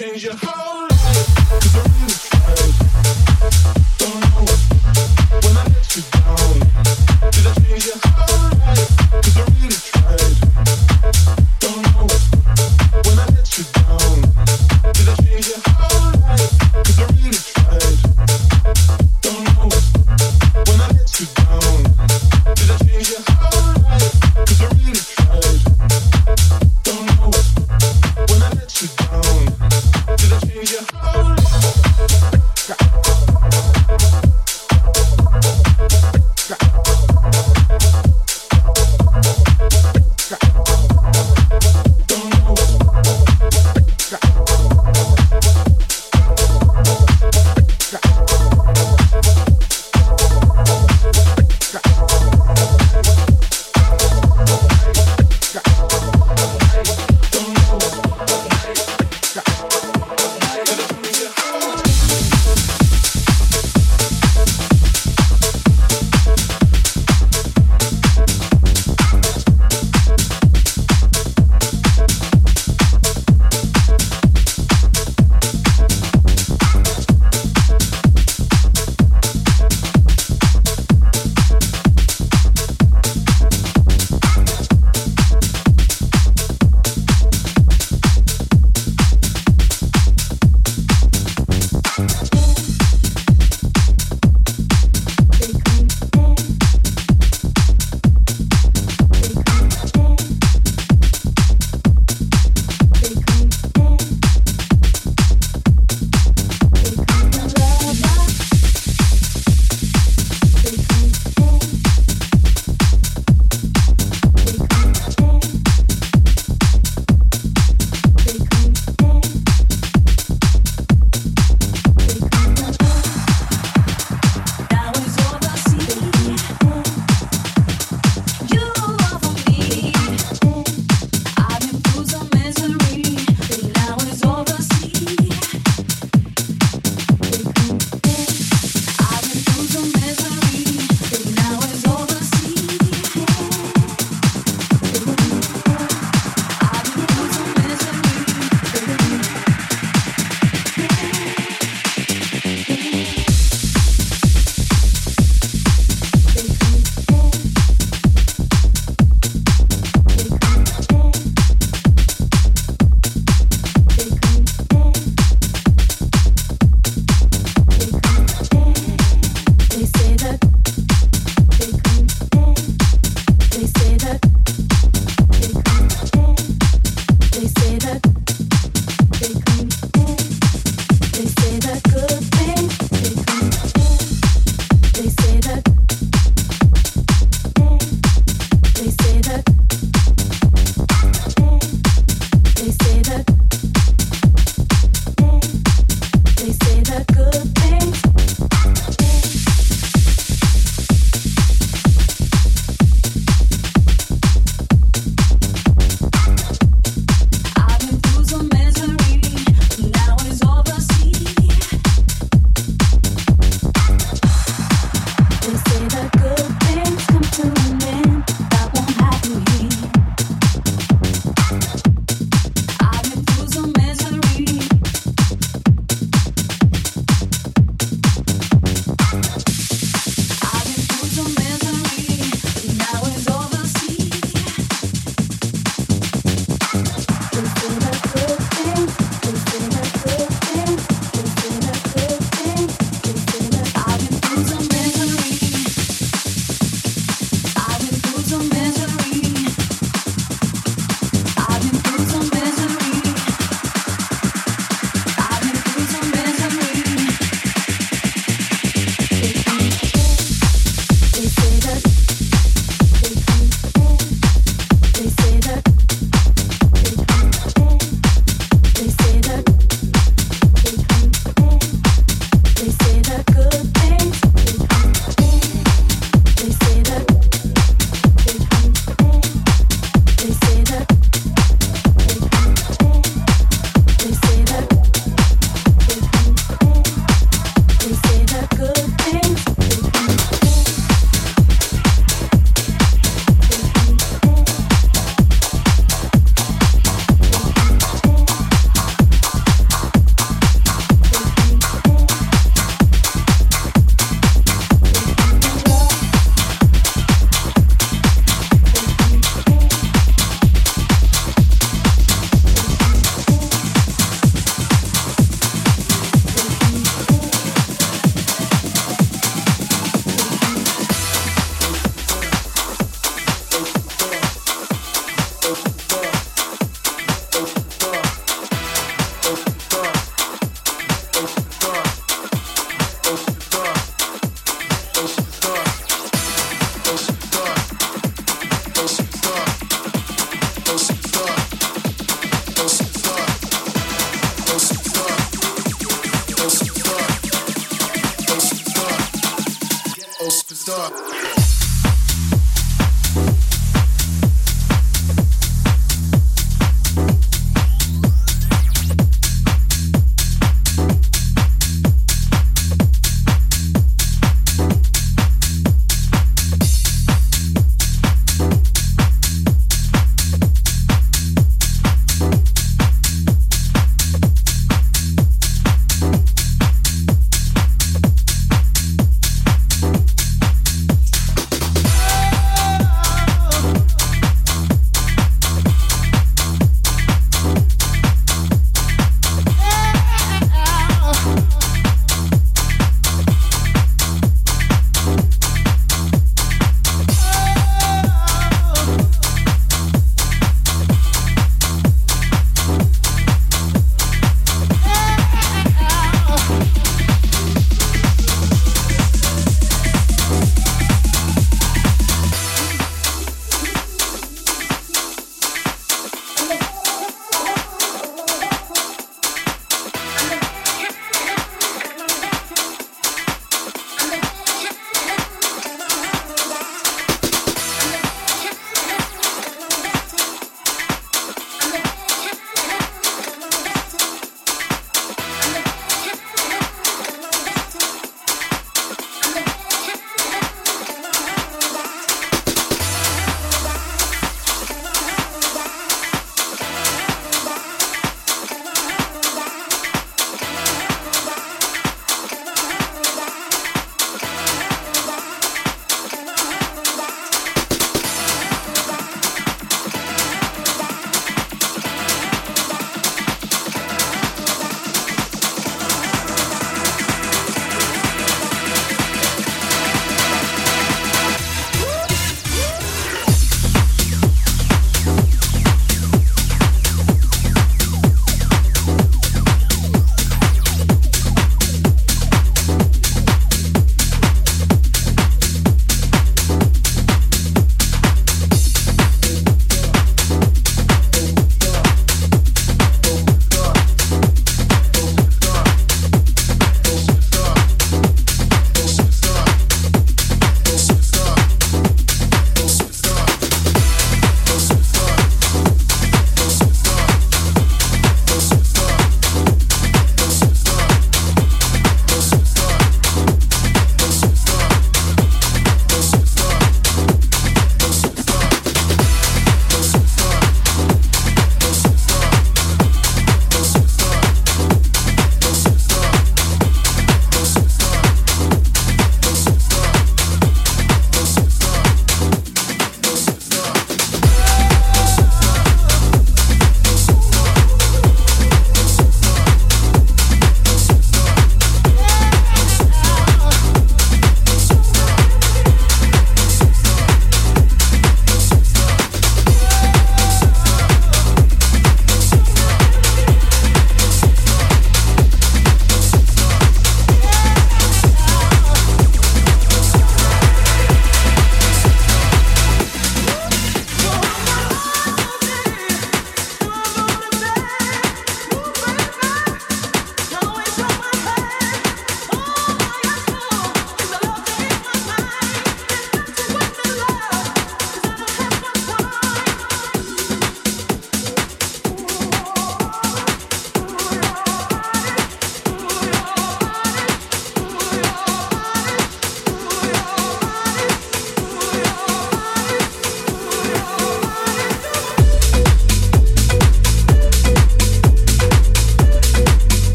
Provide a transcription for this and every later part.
change your heart.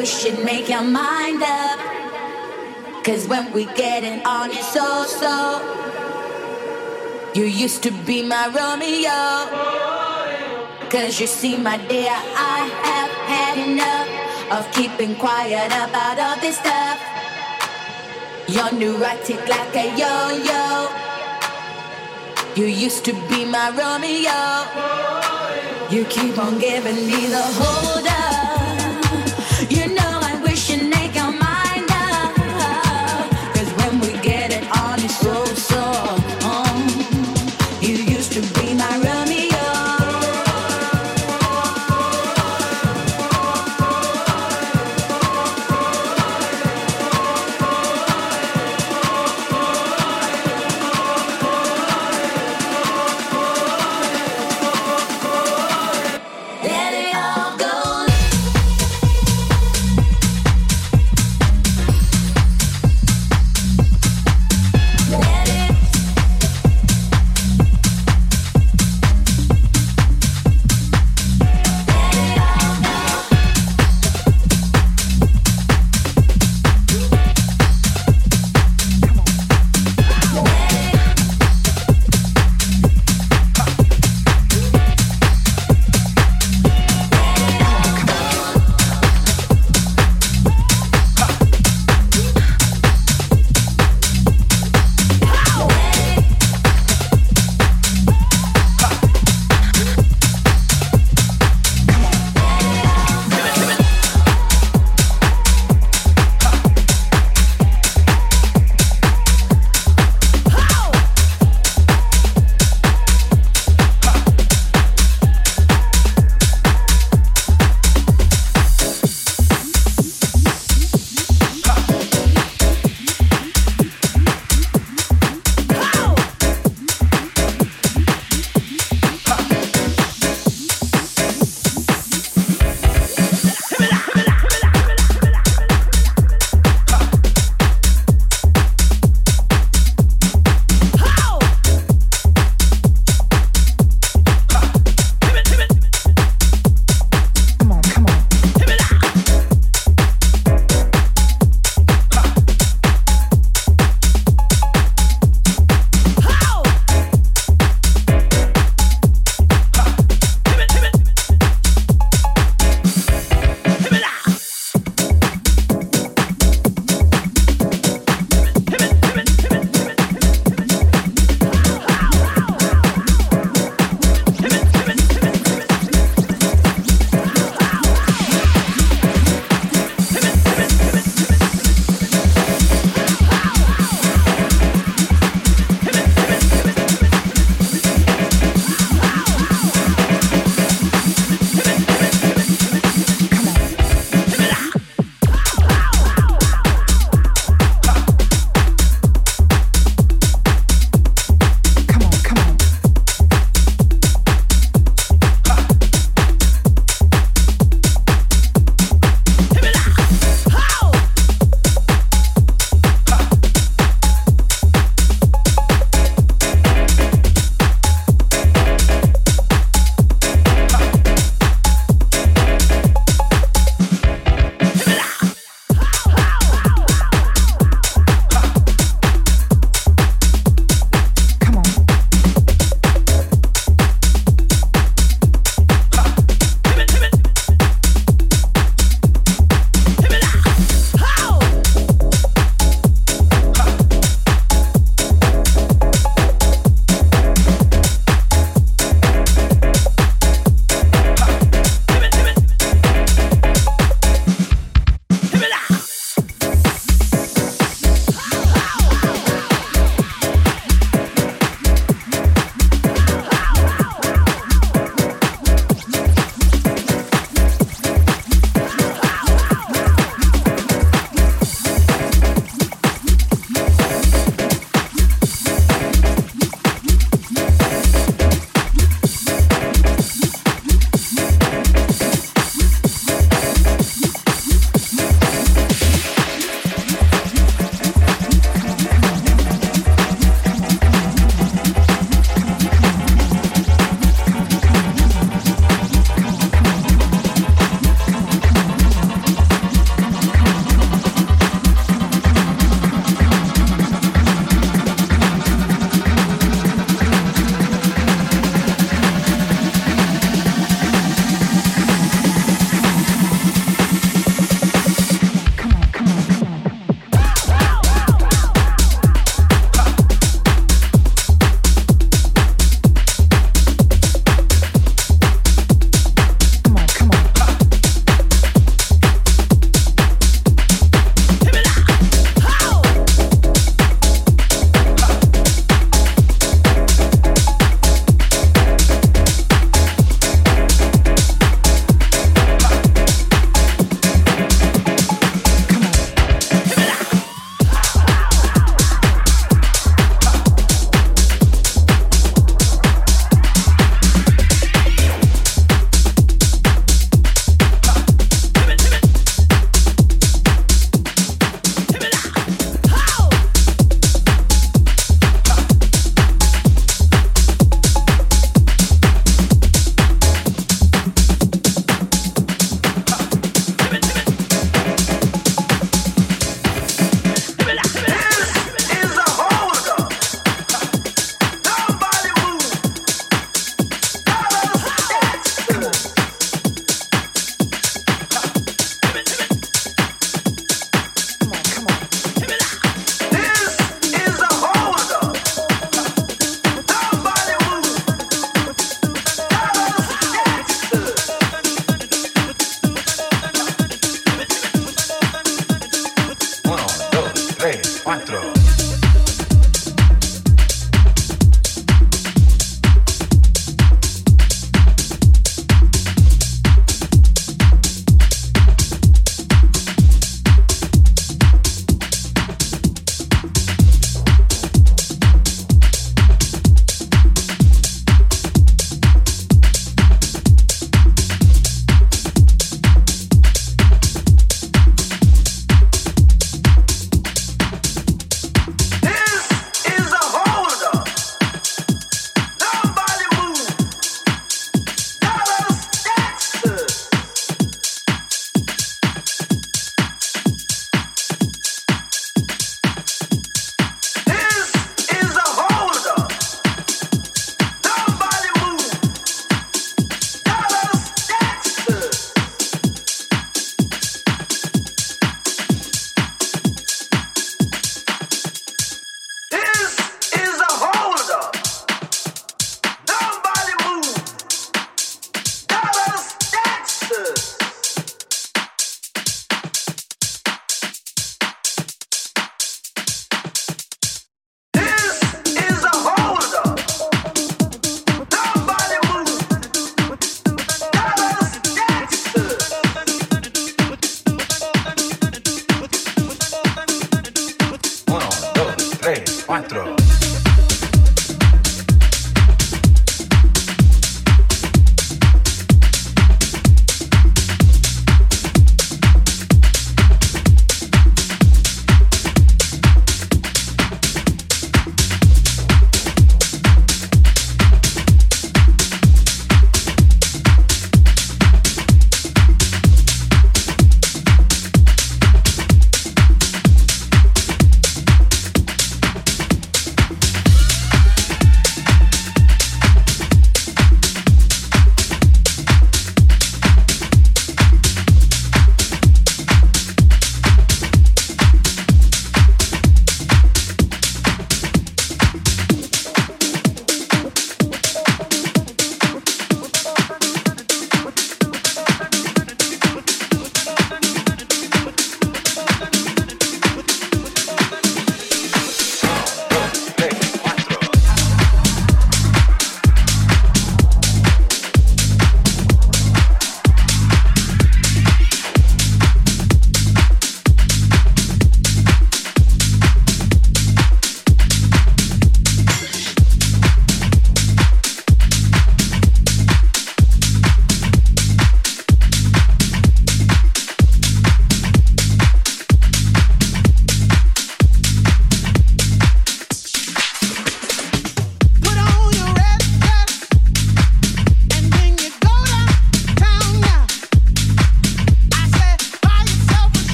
Know I make your mind up. Cause when we get it on, it's so so. You used to be my Romeo. Cause you see, my dear, I have had enough of keeping quiet about all this stuff. You're neurotic like a yo yo. You used to be my Romeo. You keep on giving me the hold up.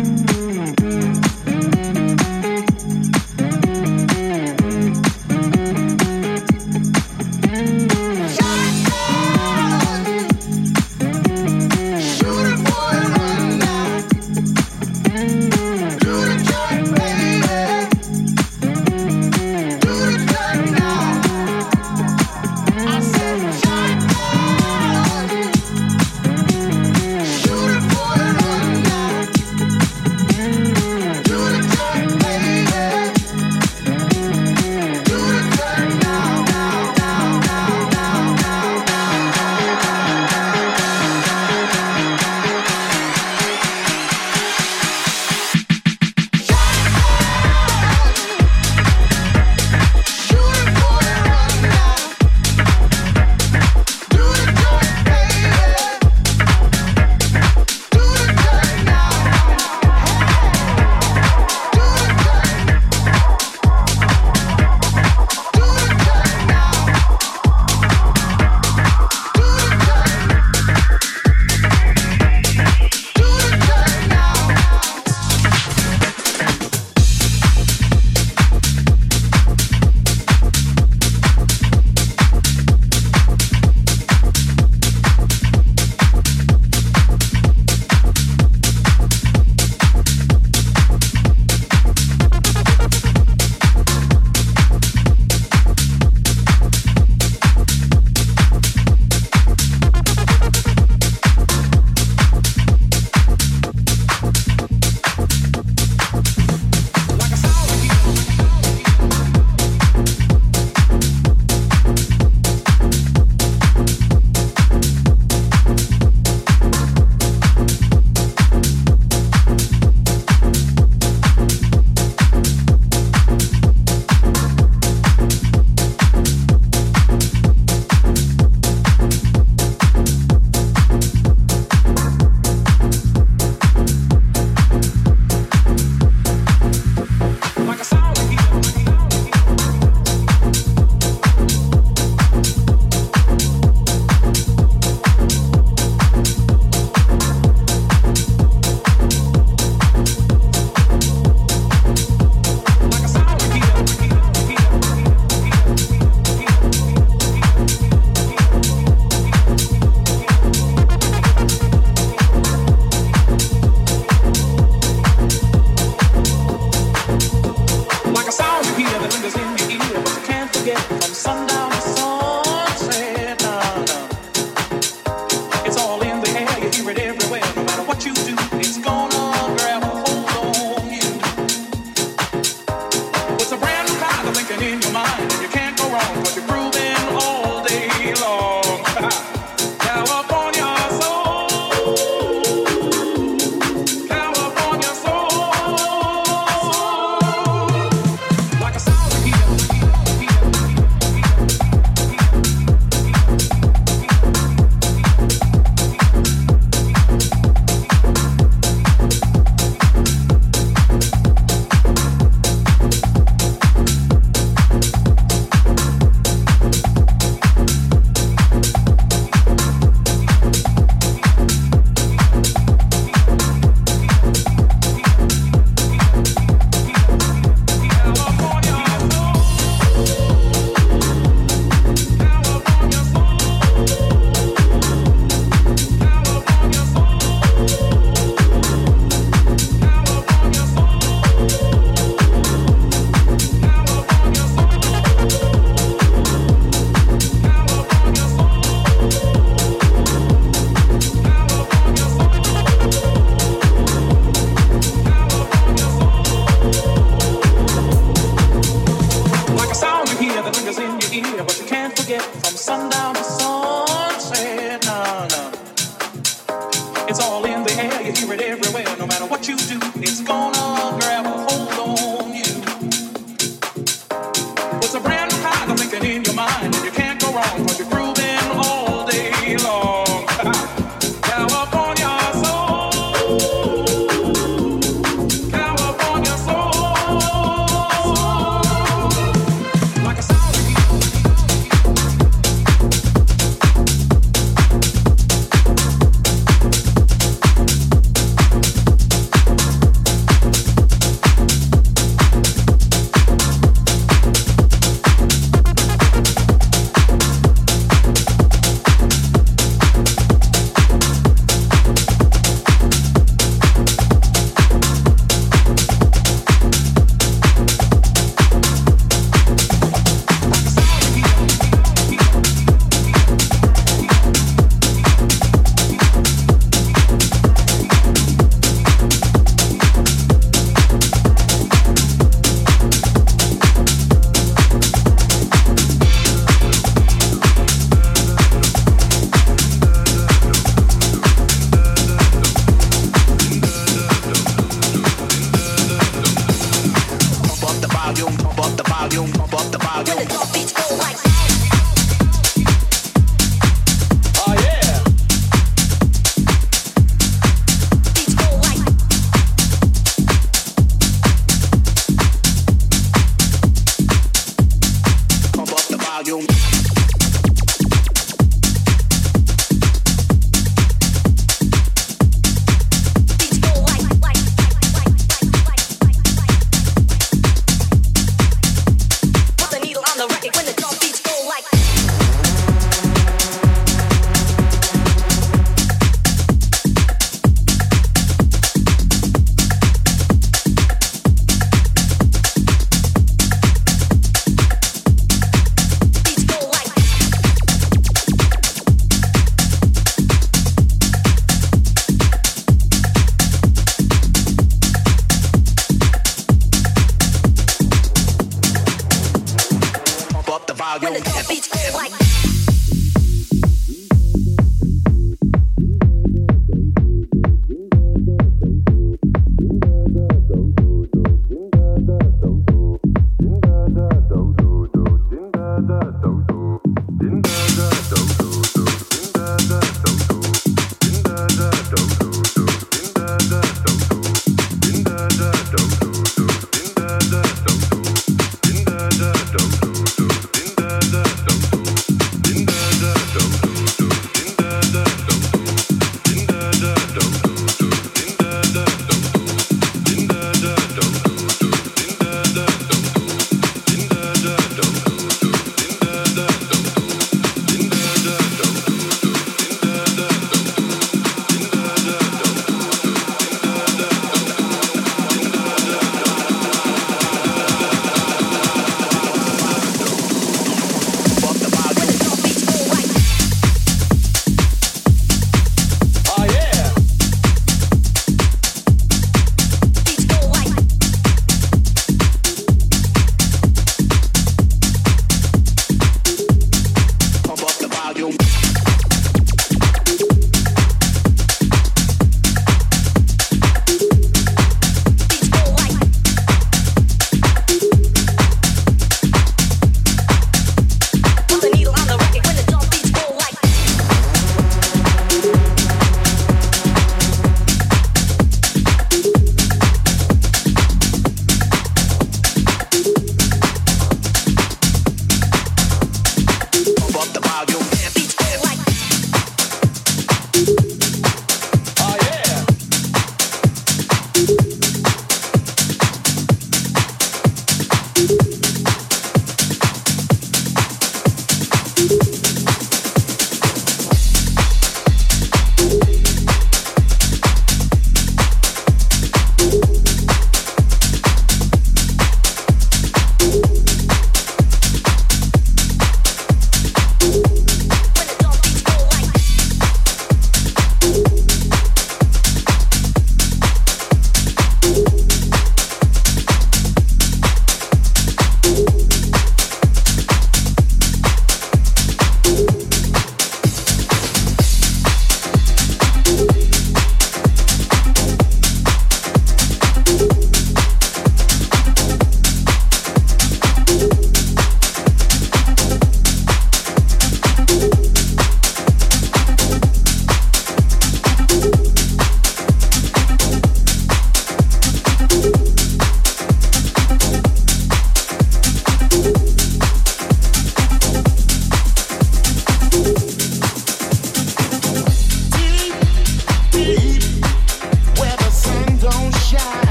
Mm-hmm.